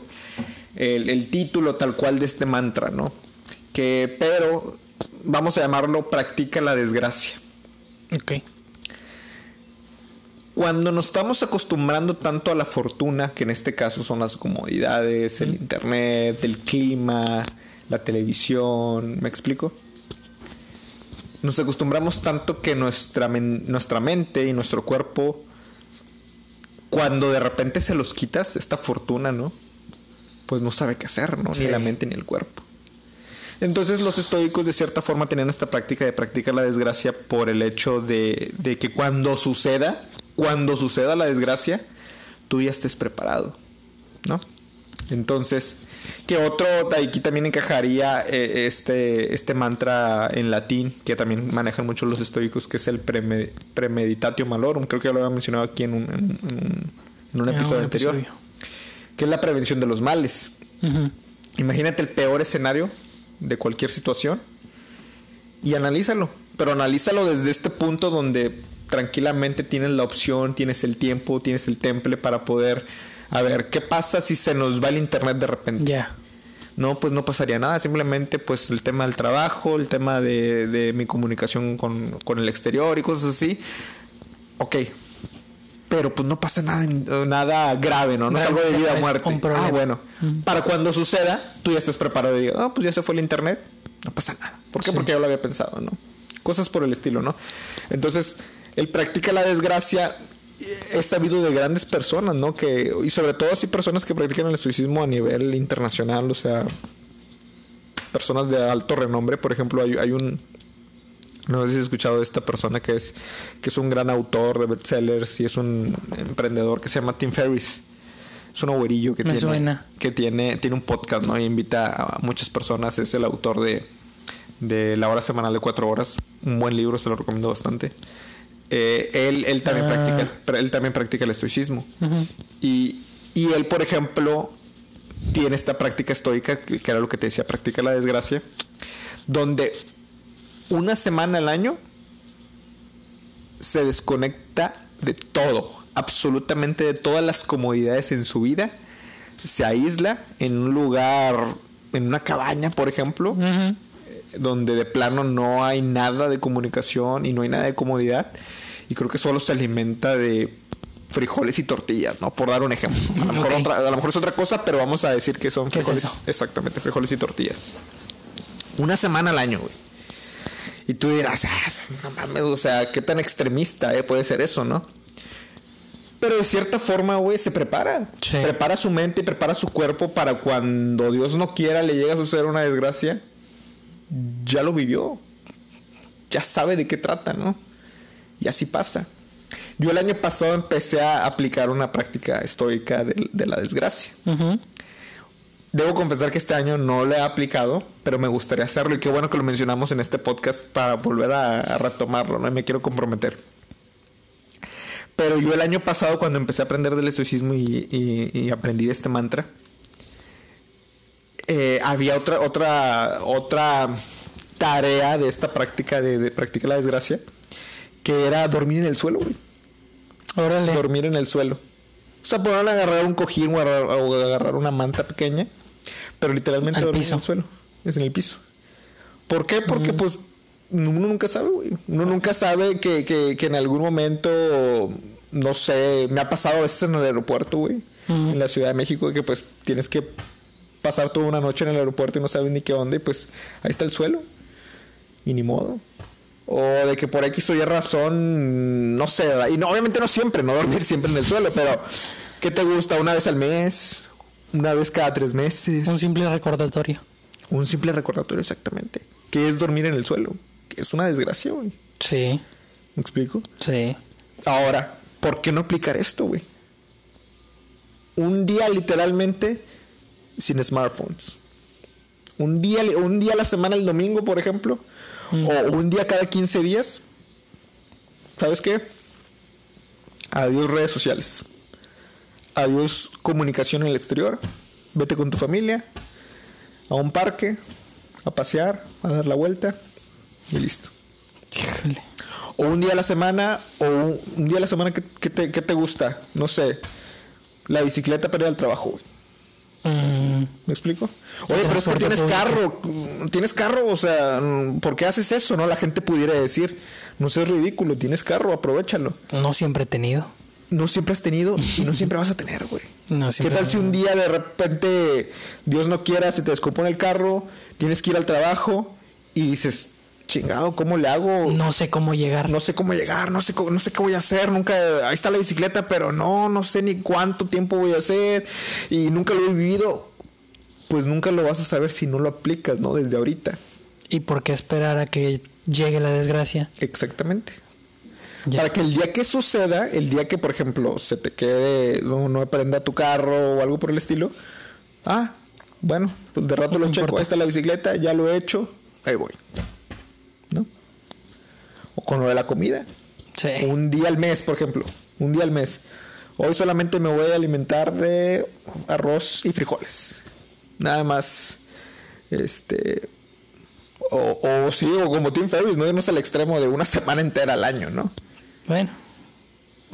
el, el título tal cual de este mantra, ¿no? Que, pero vamos a llamarlo practica la desgracia. Ok. Cuando nos estamos acostumbrando tanto a la fortuna, que en este caso son las comodidades, el internet, el clima, la televisión, ¿me explico? Nos acostumbramos tanto que nuestra, men- nuestra mente y nuestro cuerpo, cuando de repente se los quitas, esta fortuna, ¿no? Pues no sabe qué hacer, ¿no? Sí. Ni la mente ni el cuerpo. Entonces los estoicos de cierta forma tenían esta práctica de practicar la desgracia por el hecho de, de que cuando suceda, cuando suceda la desgracia, tú ya estés preparado, ¿no? Entonces, que otro, aquí también encajaría eh, este, este mantra en latín, que también manejan mucho los estoicos, que es el preme- premeditatio malorum, creo que ya lo había mencionado aquí en un, en un- en un episodio un anterior episodio. que es la prevención de los males. Imagínate el peor escenario de cualquier situación y analízalo. Pero analízalo desde este punto donde tranquilamente tienes la opción, tienes el tiempo, tienes el temple para poder... A ver, ¿qué pasa si se nos va el internet de repente? Ya. No, pues no pasaría nada. Simplemente pues el tema del trabajo, el tema de, de mi comunicación con, con el exterior y cosas así. Ok. Pero pues no pasa nada, nada grave, ¿no? No es algo de vida o muerte. Ah, bueno. Para cuando suceda, tú ya estás preparado y digas, ah, pues ya se fue el internet. No pasa nada. ¿Por qué? Sí. Porque yo lo había pensado, ¿no? Cosas por el estilo, ¿no? Entonces, el practica la desgracia es sabido de grandes personas, ¿no? Que, y sobre todo así personas que practican el estoicismo a nivel internacional, o sea, personas de alto renombre, por ejemplo, hay, hay un no sé si has escuchado de esta persona que es que es un gran autor de bestsellers y es un emprendedor que se llama Tim Ferriss. Es un güerillo que Me tiene suena. que tiene tiene un podcast, ¿no? Y invita a muchas personas, es el autor de de La hora semanal de cuatro horas, un buen libro, se lo recomiendo bastante. Eh, él, él también Ah. practica él también practica el estoicismo. Y, y él, por ejemplo, tiene esta práctica estoica, que, era lo que te decía, practica la desgracia, donde una semana al año se desconecta de todo, absolutamente de todas las comodidades en su vida, se aísla en un lugar, en una cabaña, por ejemplo. Donde de plano no hay nada de comunicación y no hay nada de comodidad. Y creo que solo se alimenta de frijoles y tortillas, ¿no? Por dar un ejemplo. A lo mejor, Ok. otra- a lo mejor es otra cosa, pero vamos a decir que son ¿Qué es frijoles. Exactamente, frijoles y tortillas. Una semana al año, güey. Y tú dirás, ah, no mames, o sea, qué tan extremista eh, puede ser eso, ¿no? Pero de cierta forma, güey, se prepara. Sí. Prepara su mente y prepara su cuerpo para cuando Dios no quiera le llegue a suceder una desgracia. Ya lo vivió. Ya sabe de qué trata, ¿no? Y así pasa. Yo el año pasado empecé a aplicar una práctica estoica de, de la desgracia. Debo confesar que este año no lo he aplicado, pero me gustaría hacerlo y qué bueno que lo mencionamos en este podcast para volver a, a retomarlo, ¿no? Y me quiero comprometer. Pero yo el año pasado cuando empecé a aprender del estoicismo y, y- y aprendí este mantra, eh, había otra, otra, otra tarea de esta práctica de, de practicar la desgracia, que era dormir en el suelo, güey Órale. dormir en el suelo. O sea, poder agarrar un cojín o agarrar, o agarrar una manta pequeña, pero literalmente Al dormir piso. en el suelo. Es en el piso. ¿Por qué? Porque pues uno nunca sabe, güey. Uno nunca sabe que, que, que en algún momento, no sé, me ha pasado a veces en el aeropuerto, güey, en la Ciudad de México, que pues tienes que pasar toda una noche en el aeropuerto y no sabes ni qué onda y pues ahí está el suelo. Y ni modo. O de que por X o Y razón, no sé, y no, obviamente no siempre, no dormir siempre en el suelo, pero ¿qué te gusta? ¿Una vez al mes? ¿Una vez cada tres meses? Un simple recordatorio. Un simple recordatorio exactamente. Que es dormir en el suelo. Que es una desgracia, güey. Sí, ¿Me explico? sí. Ahora, ¿por qué no aplicar esto, güey? Un día literalmente sin smartphones. Un día, un día a la semana, el domingo, por ejemplo. O un día cada 15 días. ¿Sabes qué? Adiós redes sociales. Adiós comunicación en el exterior. Vete con tu familia. A un parque. A pasear. A dar la vuelta. Y listo. Híjole. O un día a la semana, o un, un día a la semana que, que te, que te gusta, no sé, la bicicleta para ir al trabajo. güey. Mm, ¿Me explico? Oye, pero es que tienes público. carro, tienes carro, o sea, ¿por qué haces eso? No, la gente pudiera decir, no seas ridículo, tienes carro, aprovechalo. no siempre he tenido. No siempre has tenido y no siempre vas a tener, güey. No ¿Qué tal si un día de repente, Dios no quiera, se te descompone el carro, tienes que ir al trabajo y dices, chingado, ¿cómo le hago? No sé cómo llegar. no sé cómo llegar, no sé cómo- no sé qué voy a hacer, nunca, ahí está la bicicleta, pero no, no sé ni cuánto tiempo voy a hacer y nunca lo he vivido, pues nunca lo vas a saber si no lo aplicas, ¿no? Desde ahorita. ¿Y por qué esperar a que llegue la desgracia? Exactamente. Ya. Para que el día que suceda, el día que, por ejemplo, se te quede, no, no prenda tu carro o algo por el estilo, ah, bueno, pues de rato No lo checo, importa. ahí está la bicicleta, ya lo he hecho, ahí voy. Con lo de la comida. Sí. Un día al mes, por ejemplo. Un día al mes. Hoy solamente me voy a alimentar de arroz y frijoles. Nada más. Este. O, o sí, o como Tim Ferriss, no irnos al extremo de una semana entera al año, ¿no? Bueno,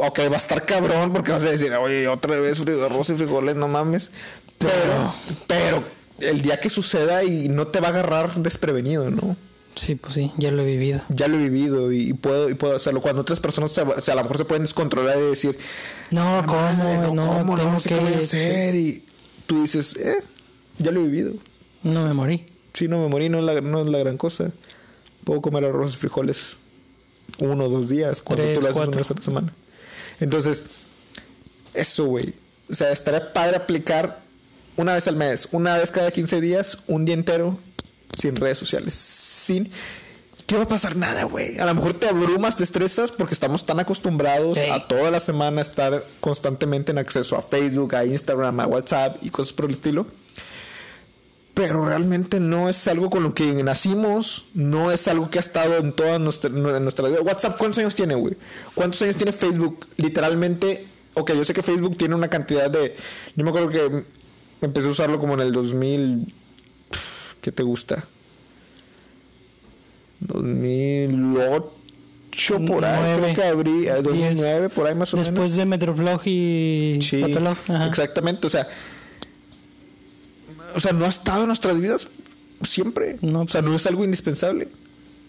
Ok, va a estar cabrón porque vas a decir, oye, otra vez arroz y frijoles, no mames. Pero, pero el día que suceda y no te va a agarrar desprevenido, ¿no? Sí, pues sí, ya lo he vivido. Ya lo he vivido y, puedo, y puedo hacerlo. Cuando otras personas se, o sea, a lo mejor se pueden descontrolar y decir, No, ¿cómo? "Madre, no, ¿cómo? tengo no sé que. qué voy a hacer. Y tú dices, eh, ya lo he vivido. No me morí. Si no me morí, no es la, no es la gran cosa. Puedo comer arroz y frijoles uno o dos días cuando Tres, tú lo haces cuatro. una vez a la semana. Entonces, eso, güey. O sea, estaría padre aplicar una vez al mes, una vez cada 15 días, un día entero, sin redes sociales. Sin. ¿Qué va a pasar? Nada, güey. A lo mejor te abrumas, te estresas porque estamos tan acostumbrados a toda la semana estar constantemente en acceso a Facebook, a Instagram, a WhatsApp y cosas por el estilo pero realmente no es algo con lo que nacimos, no es algo que ha estado en toda nuestra, en nuestra vida. WhatsApp, ¿cuántos años tiene, güey? ¿Cuántos años tiene Facebook? Literalmente, ok, yo sé que Facebook tiene una cantidad de... Yo me acuerdo que empecé a usarlo como en el 2000... ¿Qué te gusta? 2008 por ahí, creo que abrí, eh, 2009 por ahí más o menos. Después de Metroflog y Sí, Fotolog. Ajá. exactamente. O sea, o sea, no ha estado en nuestras vidas siempre. No. O sea, no es algo indispensable.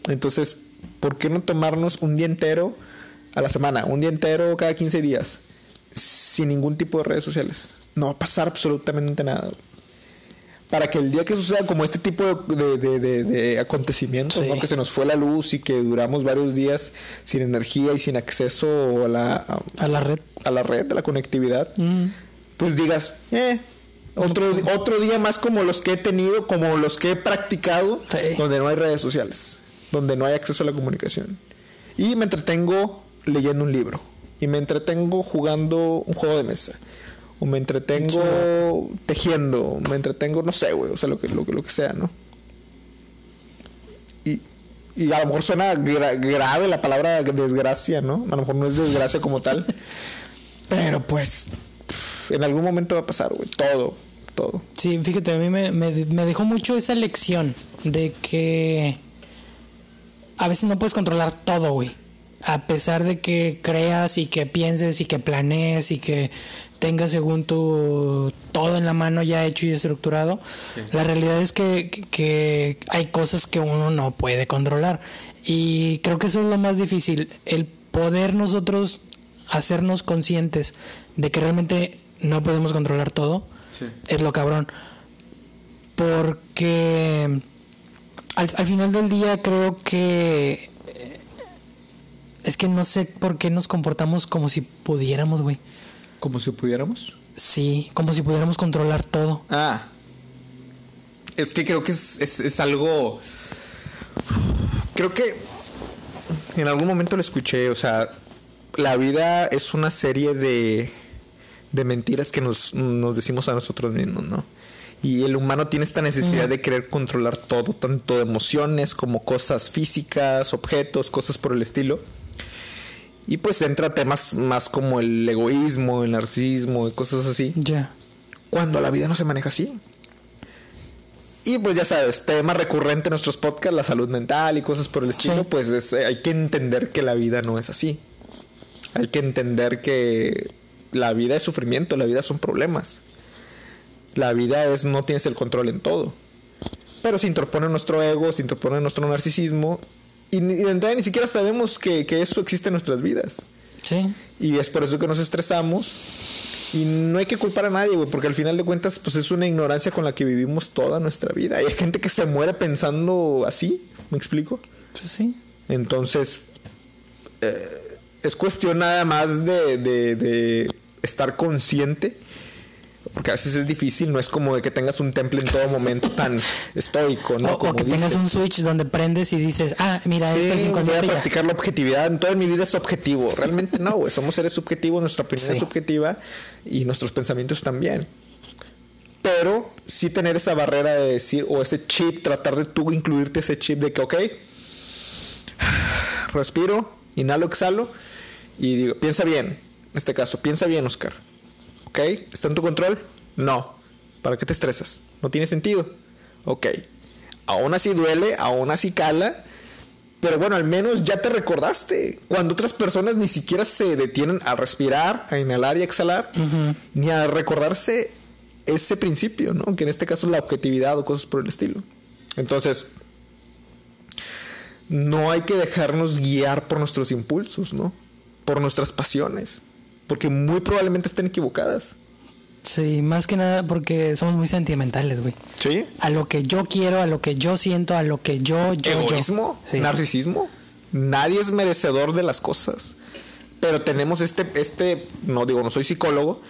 Entonces, ¿por qué no tomarnos un día entero a la semana? Un día entero cada 15 días. Sin ningún tipo de redes sociales. No va a pasar absolutamente nada. Para que el día que suceda como este tipo de, de- de- de acontecimientos, Sí. ¿no? que se nos fue la luz y que duramos varios días sin energía y sin acceso a la, a- A la red. a la red, a la conectividad, Mm. pues digas, eh, otro, otro día más como los que he tenido, como los que he practicado, Sí. donde no hay redes sociales, donde no hay acceso a la comunicación. Y me entretengo leyendo un libro, y me entretengo jugando un juego de mesa, o me entretengo tejiendo, me entretengo, no sé, güey, o sea, lo que, lo, lo que sea, ¿no? Y, y a lo mejor suena gra- grave la palabra desgracia, ¿no? A lo mejor no es desgracia como tal. Pero pues, en algún momento va a pasar, güey. Todo, todo. Sí, fíjate, a mí me, me, me dejó mucho esa lección de que a veces no puedes controlar todo, güey. A pesar de que creas y que pienses y que planees y que tengas según tu todo en la mano ya hecho y estructurado, la realidad es que, que- hay cosas que uno no puede controlar. Y creo que eso es lo más difícil, el poder nosotros hacernos conscientes de que realmente no podemos controlar todo es lo cabrón. Porque al, al final del día creo que... Es que no sé por qué nos comportamos como si pudiéramos, güey. Como si pudiéramos. Sí, como si pudiéramos controlar todo. Ah. Es que creo que es, es, es algo. Creo que en algún momento lo escuché. O sea, la vida es una serie de, de mentiras que nos, nos decimos a nosotros mismos, ¿no? Y el humano tiene esta necesidad de querer controlar todo, tanto emociones como cosas físicas, objetos, cosas por el estilo. Y pues entra temas más como el egoísmo, el narcisismo y cosas así Ya. cuando la vida no se maneja así. Y pues ya sabes, tema recurrente en nuestros podcasts, la salud mental y cosas por el estilo, Sí. pues es- eh, hay que entender que la vida no es así. Hay que entender que la vida es sufrimiento, la vida son problemas. La vida es no tienes el control en todo. Pero se interpone nuestro ego, se interpone nuestro narcisismo y, y de entrada ni siquiera sabemos que, que eso existe en nuestras vidas. Sí. Y es por eso que nos estresamos. Y no hay que culpar a nadie, güey, porque al final de cuentas, pues es una ignorancia con la que vivimos toda nuestra vida. Hay gente que se muere pensando así, ¿me explico? Pues sí. Entonces, eh, es cuestión nada más de, de- de estar consciente. Porque a veces es difícil, no es como de que tengas un temple en todo momento tan estoico, ¿no? o, o Como que tengas un switch donde prendes y dices, ah, mira, Sí, esto es voy a practicar la objetividad. En toda mi vida es objetivo. Realmente no, güey. Somos seres subjetivos, nuestra opinión Sí. es subjetiva y nuestros pensamientos también. Pero sí tener esa barrera de decir, o ese chip, tratar de tú incluirte ese chip de que, ok, respiro, inhalo, exhalo y digo, piensa bien, En este caso, piensa bien, Oscar. ¿Ok? ¿Está en tu control? No. ¿Para qué te estresas? No tiene sentido. Ok. Aún así duele, aún así cala. Pero bueno, al menos ya te recordaste. Cuando otras personas ni siquiera se detienen a respirar, a inhalar y exhalar, ni a recordarse ese principio, ¿no? Que en este caso es la objetividad o cosas por el estilo. Entonces, no hay que dejarnos guiar por nuestros impulsos, ¿no? Por nuestras pasiones. Porque muy probablemente estén equivocadas. Sí, más que nada porque somos muy sentimentales, güey. Sí. A lo que yo quiero, a lo que yo siento, a lo que yo, yo, Egoísmo, yo. Sí. narcisismo. Nadie es merecedor de las cosas. Pero tenemos este, este, no digo, no soy psicólogo,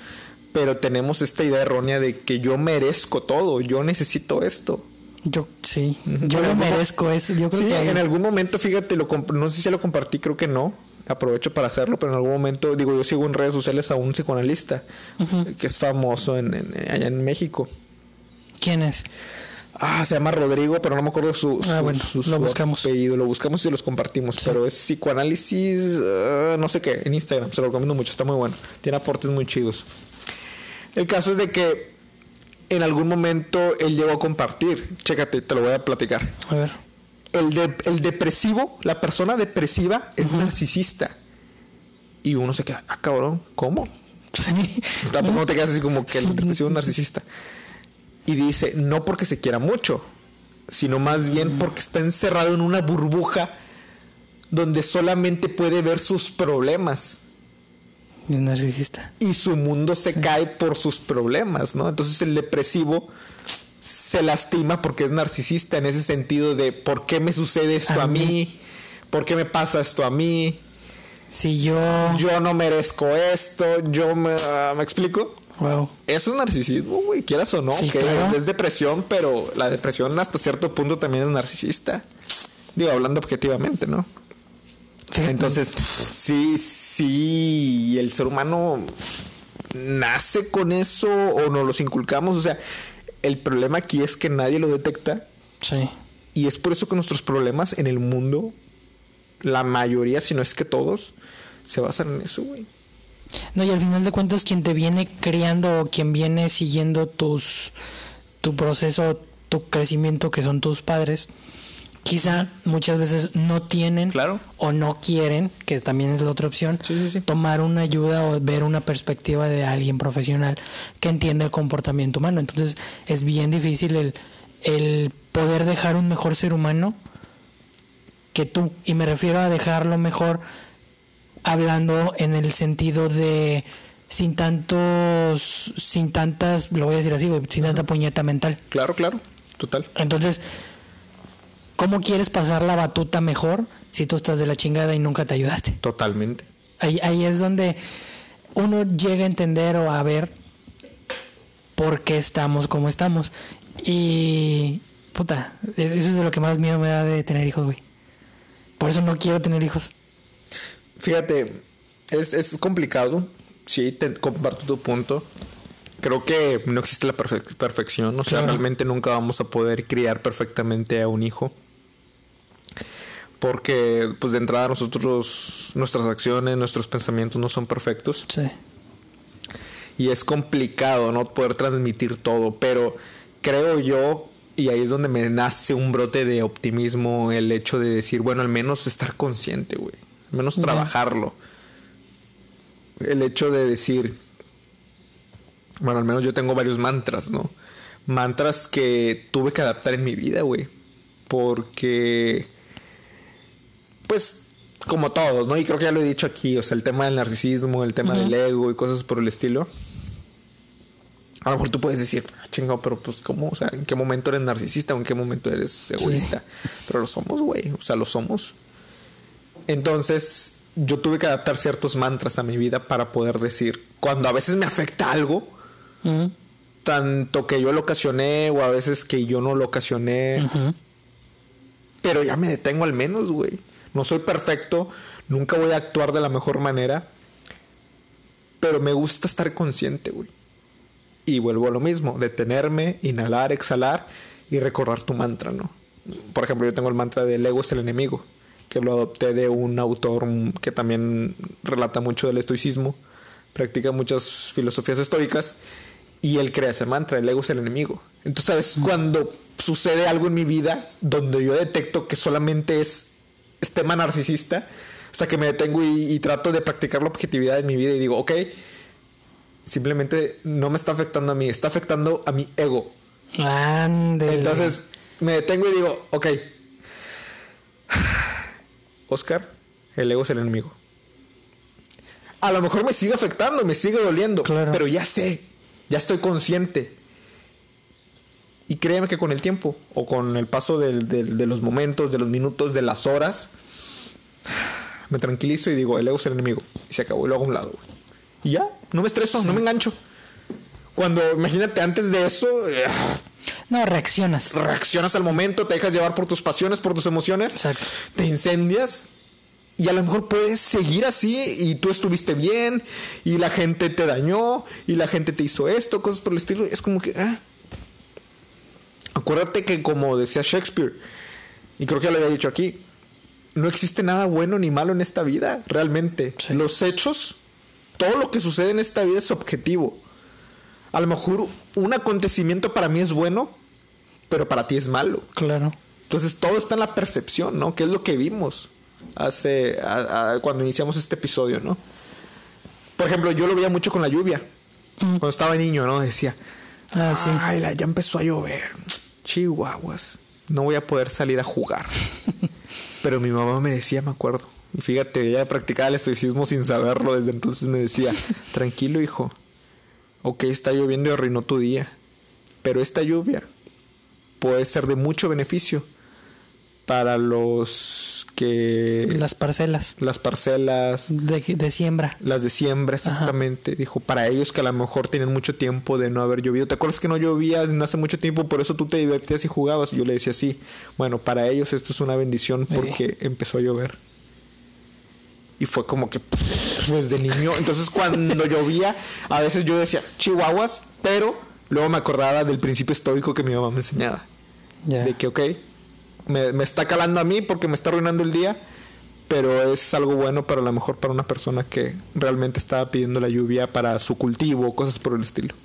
pero tenemos esta idea errónea de que yo merezco todo, yo necesito esto. Yo, sí, yo lo merezco eso. Yo creo Sí, que en algún momento, fíjate, lo no sé si lo compartí, creo que no. Aprovecho para hacerlo, pero en algún momento, digo, yo sigo en redes sociales a un psicoanalista que es famoso en, en- allá en México. ¿Quién es? Ah, se llama Rodrigo, pero no me acuerdo su, Ah, su- bueno, su- lo buscamos. apellido. Lo buscamos y los compartimos. Pero es psicoanálisis, ah, no sé qué, en Instagram. Se lo recomiendo mucho, está muy bueno. Tiene aportes muy chidos. El caso es de que en algún momento él llegó a compartir. Chécate, te lo voy a platicar. A ver. El, de- el depresivo, la persona depresiva es narcisista. Y uno se queda, ah, cabrón, ¿cómo? Sí. Tampoco no te quedas así como que el depresivo es narcisista. Y dice, no porque se quiera mucho, sino más bien porque está encerrado en una burbuja donde solamente puede ver sus problemas Un narcisista. y su mundo se cae por sus problemas, ¿no? Entonces el depresivo se lastima porque es narcisista en ese sentido de ¿por qué me sucede esto a, A mí? mí. ¿Por qué me pasa esto a mí? Si yo. Yo no merezco esto, yo me, ah, ¿me explico? Wow. Eso es narcisismo, güey, quieras o no, Sí, que claro. es, es depresión, pero la depresión hasta cierto punto también es narcisista. Digo, hablando objetivamente, ¿no? Entonces, sí, sí, el ser humano nace con eso o nos los inculcamos. O sea, el problema aquí es que nadie lo detecta Sí. y es por eso que nuestros problemas en el mundo, la mayoría, si no es que todos, se basan en eso, güey. No, y al final de cuentas, quien te viene criando o quien viene siguiendo tus tu proceso, tu crecimiento, que son tus padres, quizá muchas veces no tienen Claro. o no quieren, que también es la otra opción, Sí, sí, sí. tomar una ayuda o ver una perspectiva de alguien profesional que entienda el comportamiento humano. Entonces es bien difícil el, el poder dejar un mejor ser humano que tú. Y me refiero a dejarlo mejor hablando en el sentido de sin tantos, sin tantas, lo voy a decir así, sin tanta puñeta mental. Claro, claro, total. Entonces, ¿cómo quieres pasar la batuta mejor si tú estás de la chingada y nunca te ayudaste? Totalmente. Ahí, ahí es donde uno llega a entender o a ver por qué estamos como estamos. Y, puta, eso es de lo que más miedo me da de tener hijos, güey. Por eso no quiero tener hijos. Fíjate, es, es complicado. Sí, te comparto tu punto. Creo que no existe la perfe- perfección. O sea, Claro. realmente nunca vamos a poder criar perfectamente a un hijo. Porque, pues de entrada, nosotros, nuestras acciones, nuestros pensamientos no son perfectos. Sí. Y es complicado, ¿no? Poder transmitir todo. Pero creo yo, y ahí es donde me nace un brote de optimismo, el hecho de decir, bueno, al menos estar consciente, güey. Al menos trabajarlo. El hecho de decir, bueno, al menos yo tengo varios mantras, ¿no? Mantras que tuve que adaptar en mi vida, güey. Porque, pues, como todos, ¿no? Y creo que ya lo he dicho aquí, o sea, el tema del narcisismo, el tema del ego y cosas por el estilo. A lo mejor tú puedes decir, "Ah, chingado, pero pues, ¿cómo? O sea, ¿en qué momento eres narcisista o en qué momento eres egoísta? Pero lo somos, güey. O sea, lo somos. Entonces, yo tuve que adaptar ciertos mantras a mi vida para poder decir, cuando a veces me afecta algo, tanto que yo lo ocasioné o a veces que yo no lo ocasioné, pero ya me detengo al menos, güey. No soy perfecto, nunca voy a actuar de la mejor manera, pero me gusta estar consciente, güey. Y vuelvo a lo mismo, detenerme, inhalar, exhalar y recordar tu mantra, ¿no? Por ejemplo, yo tengo el mantra del ego es el enemigo, que lo adopté de un autor mm, que también relata mucho del estoicismo, practica muchas filosofías estoicas y él crea ese mantra, el ego es el enemigo. Entonces, ¿sabes? Cuando sucede algo en mi vida donde yo detecto que solamente es tema narcisista, o sea, que me detengo y, y trato de practicar la objetividad en mi vida y digo, ok, simplemente no me está afectando a mí, está afectando a mi ego. Ándele. Entonces me detengo y digo, ok, Oscar, el ego es el enemigo. A lo mejor me sigue afectando, me sigue doliendo, Claro. pero ya sé, ya estoy consciente. Y créeme que con el tiempo, o con el paso del- del- de los momentos, de los minutos, de las horas, me tranquilizo y digo, el ego es el enemigo. Y se acabó y lo hago a un lado. güey. Y ya, no me estreso, no me engancho. Cuando, imagínate, antes de eso, eh, No, reaccionas. reaccionas al momento, te dejas llevar por tus pasiones, por tus emociones, Exacto. te incendias y a lo mejor puedes seguir así y tú estuviste bien y la gente te dañó y la gente te hizo esto, cosas por el estilo. Es como que... ah. Acuérdate que como decía Shakespeare, y creo que ya lo había dicho aquí, no existe nada bueno ni malo en esta vida, realmente. Sí. Los hechos, todo lo que sucede en esta vida es objetivo. A lo mejor un acontecimiento para mí es bueno, pero para ti es malo. Claro. Entonces todo está en la percepción, ¿no? Que es lo que vimos hace a- a- cuando iniciamos este episodio, ¿no? Por ejemplo, yo lo veía mucho con la lluvia. Cuando estaba niño, ¿no? Decía, Ah, sí. ay, la- ya empezó a llover. Chihuahuas, no voy a poder salir a jugar. Pero mi mamá me decía, me acuerdo. Y fíjate, ella practicaba el estoicismo sin saberlo. Desde entonces me decía, tranquilo, hijo. Ok, está lloviendo y arruinó tu día. Pero esta lluvia puede ser de mucho beneficio para los que Las parcelas las parcelas, de, de siembra. las de siembra exactamente, dijo, para ellos que a lo mejor tienen mucho tiempo de no haber llovido. ¿Te acuerdas que no llovía en hace mucho tiempo, por eso tú te divertías y jugabas? Y yo le decía, sí, bueno, para ellos esto es una bendición porque empezó a llover. Y fue como que pues de niño. Entonces cuando llovía, a veces yo decía chihuahuas, pero luego me acordaba del principio estoico que mi mamá me enseñaba. De que, ok, me, me está calando a mí porque me está arruinando el día, pero es algo bueno para a lo mejor para una persona que realmente estaba pidiendo la lluvia para su cultivo, cosas por el estilo.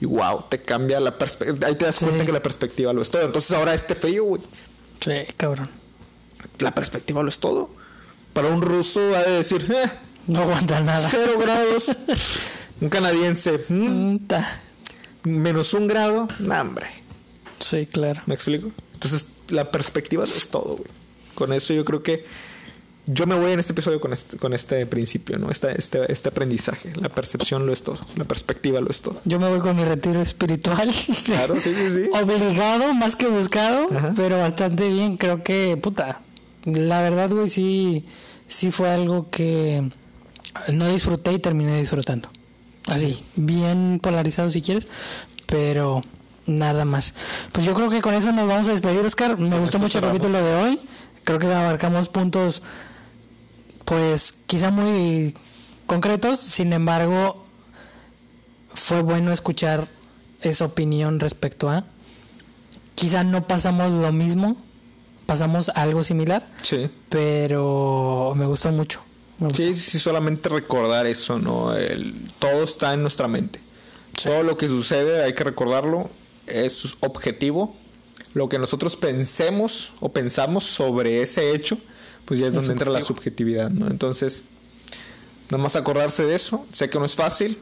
Y wow, te cambia la perspectiva. Ahí te das Sí. cuenta que la perspectiva lo es todo. Entonces ahora este feo, güey, Sí, cabrón. la perspectiva lo es todo. Para un ruso va a decir, eh, No aguanta nada. cero grados. un canadiense, "Mm, menos un grado. Nah, hombre. Sí, claro. ¿Me explico? Entonces, la perspectiva lo es todo, güey. Con eso yo creo que yo me voy en este episodio con este, con este principio, ¿no? Este, este, este aprendizaje. La percepción lo es todo. La perspectiva lo es todo. Yo me voy con mi retiro espiritual. Claro, sí, sí, sí. Obligado, más que buscado, Ajá. pero bastante bien. Creo que, puta, la verdad, güey, sí, sí fue algo que no disfruté y terminé disfrutando. Así, bien polarizado si quieres, pero nada más. Pues yo creo que con eso nos vamos a despedir, Oscar. Me gustó mucho el capítulo de hoy. Creo que abarcamos puntos, pues quizá muy concretos, sin embargo, fue bueno escuchar esa opinión respecto a. Quizá no pasamos lo mismo, pasamos algo similar, Sí. pero me gustó mucho. Me gustó. Sí, sí, solamente recordar eso, ¿no? El, todo está en nuestra mente. Todo lo que sucede hay que recordarlo. Es objetivo. Lo que nosotros pensemos o pensamos sobre ese hecho, pues ya es, Es donde entra la subjetividad, ¿no? Entonces, nada más acordarse de eso. Sé que no es fácil,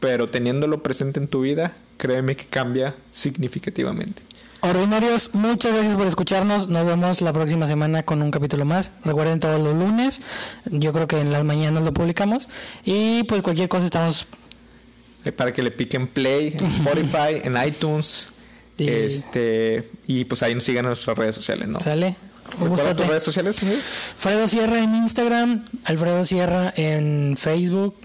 pero teniéndolo presente en tu vida, créeme que cambia significativamente. Ordinarios, muchas gracias por escucharnos. Nos vemos la próxima semana con un capítulo más. Recuerden todos los lunes. Yo creo que en las mañanas lo publicamos. Y pues cualquier cosa estamos. Eh, Para que le piquen play en Spotify, en iTunes. Y- Este, y pues ahí nos sigan en nuestras redes sociales, ¿no? ¿Sale? ¿Recuerda tus redes sociales? señor? Fredo Sierra en Instagram, Alfredo Sierra en Facebook,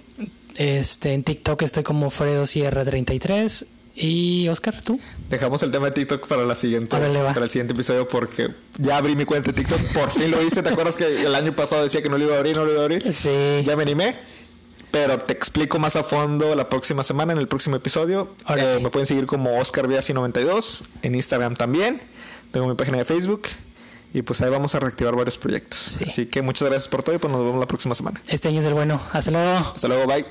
este en TikTok estoy como Fredo Sierra 33 y Oscar, ¿tú? Dejamos el tema de TikTok para la siguiente, va. para el siguiente episodio porque ya abrí mi cuenta de TikTok, por fin lo hice. ¿Te acuerdas que el año pasado decía que no lo iba a abrir, no lo iba a abrir? Sí. Ya me animé. Pero te explico más a fondo la próxima semana, en el próximo episodio. Eh, me pueden seguir como OscarViasi92 en Instagram también. Tengo mi página de Facebook. Y pues ahí vamos a reactivar varios proyectos. Así que muchas gracias por todo y pues nos vemos la próxima semana. Este año es el bueno. Hasta luego. Hasta luego, bye.